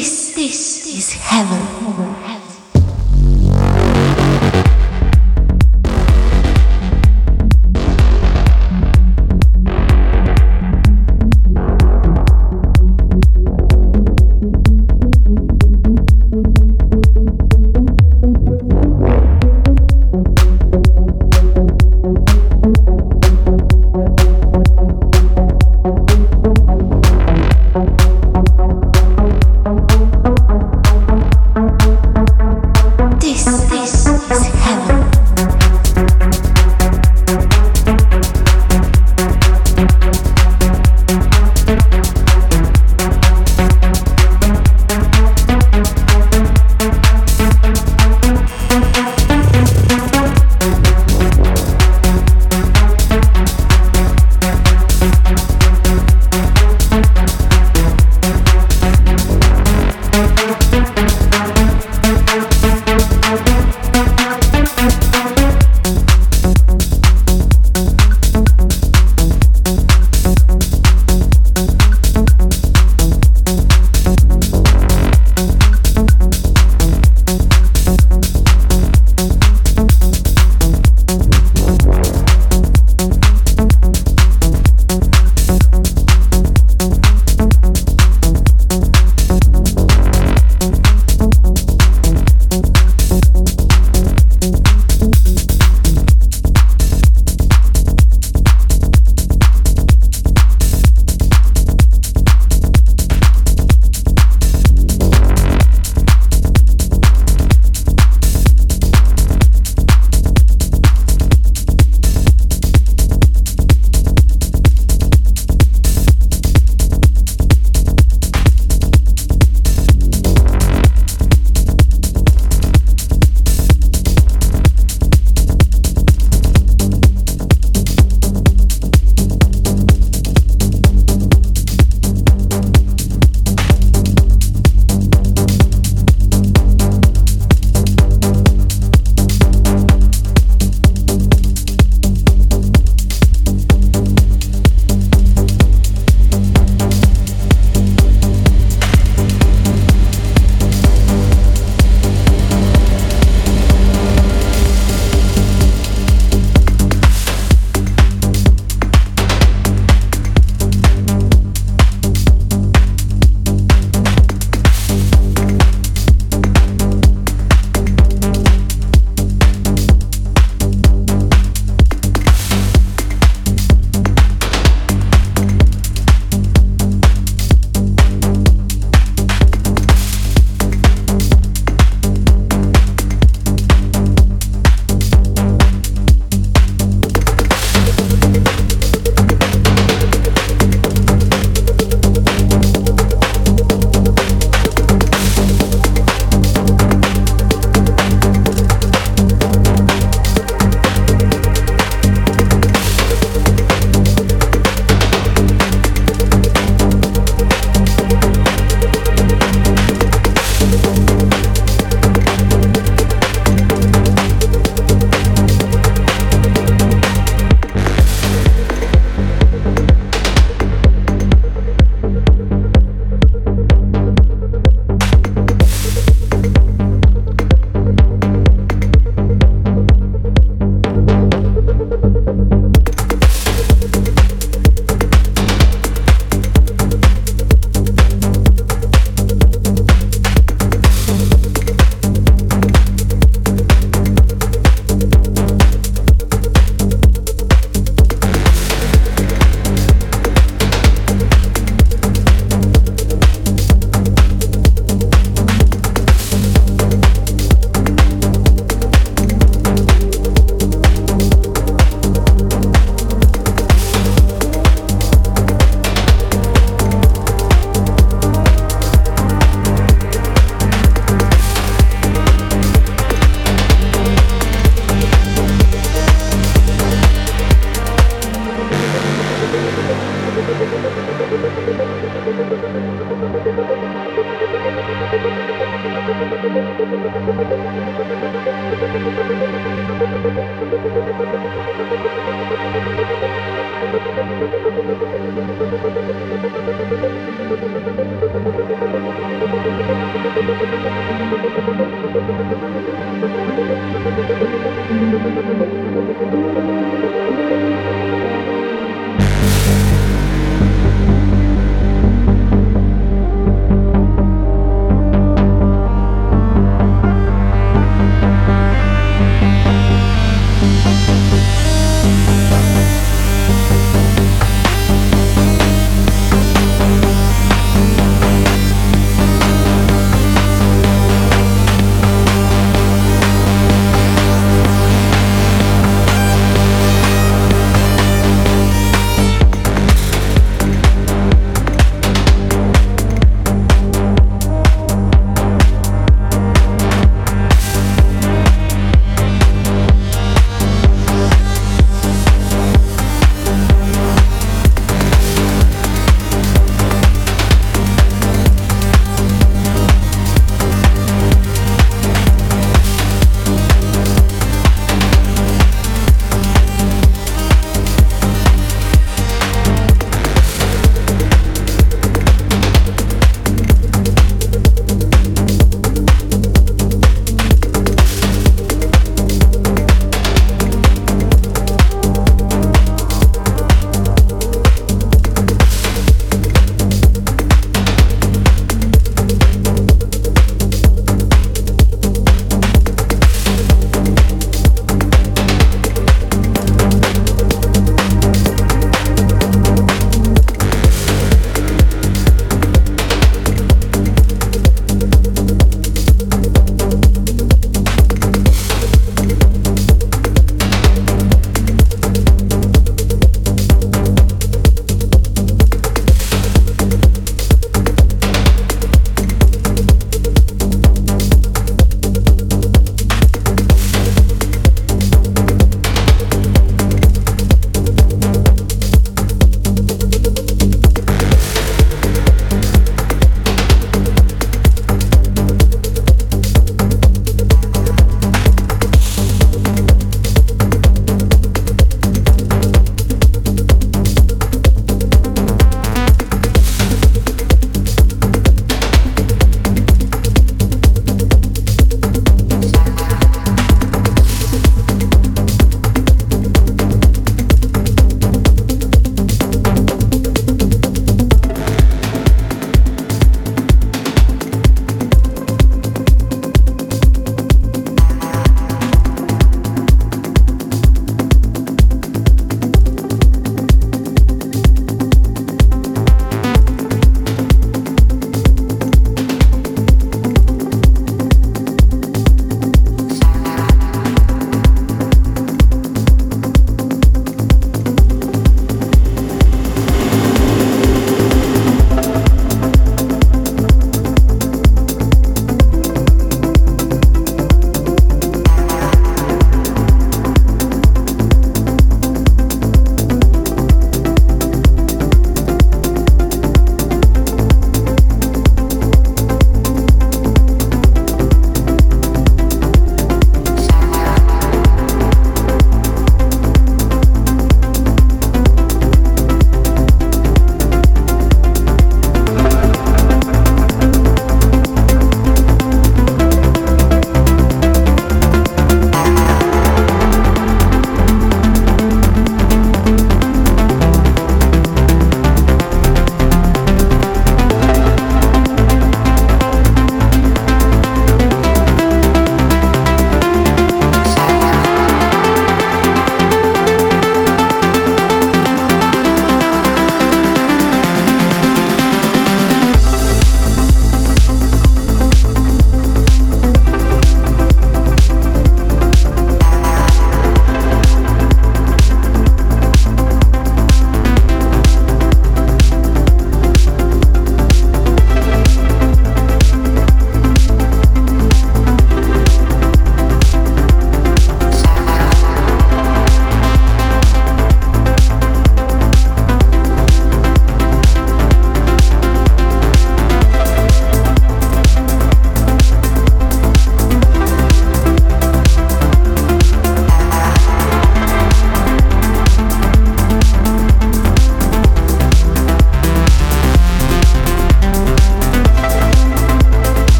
This, this is heaven.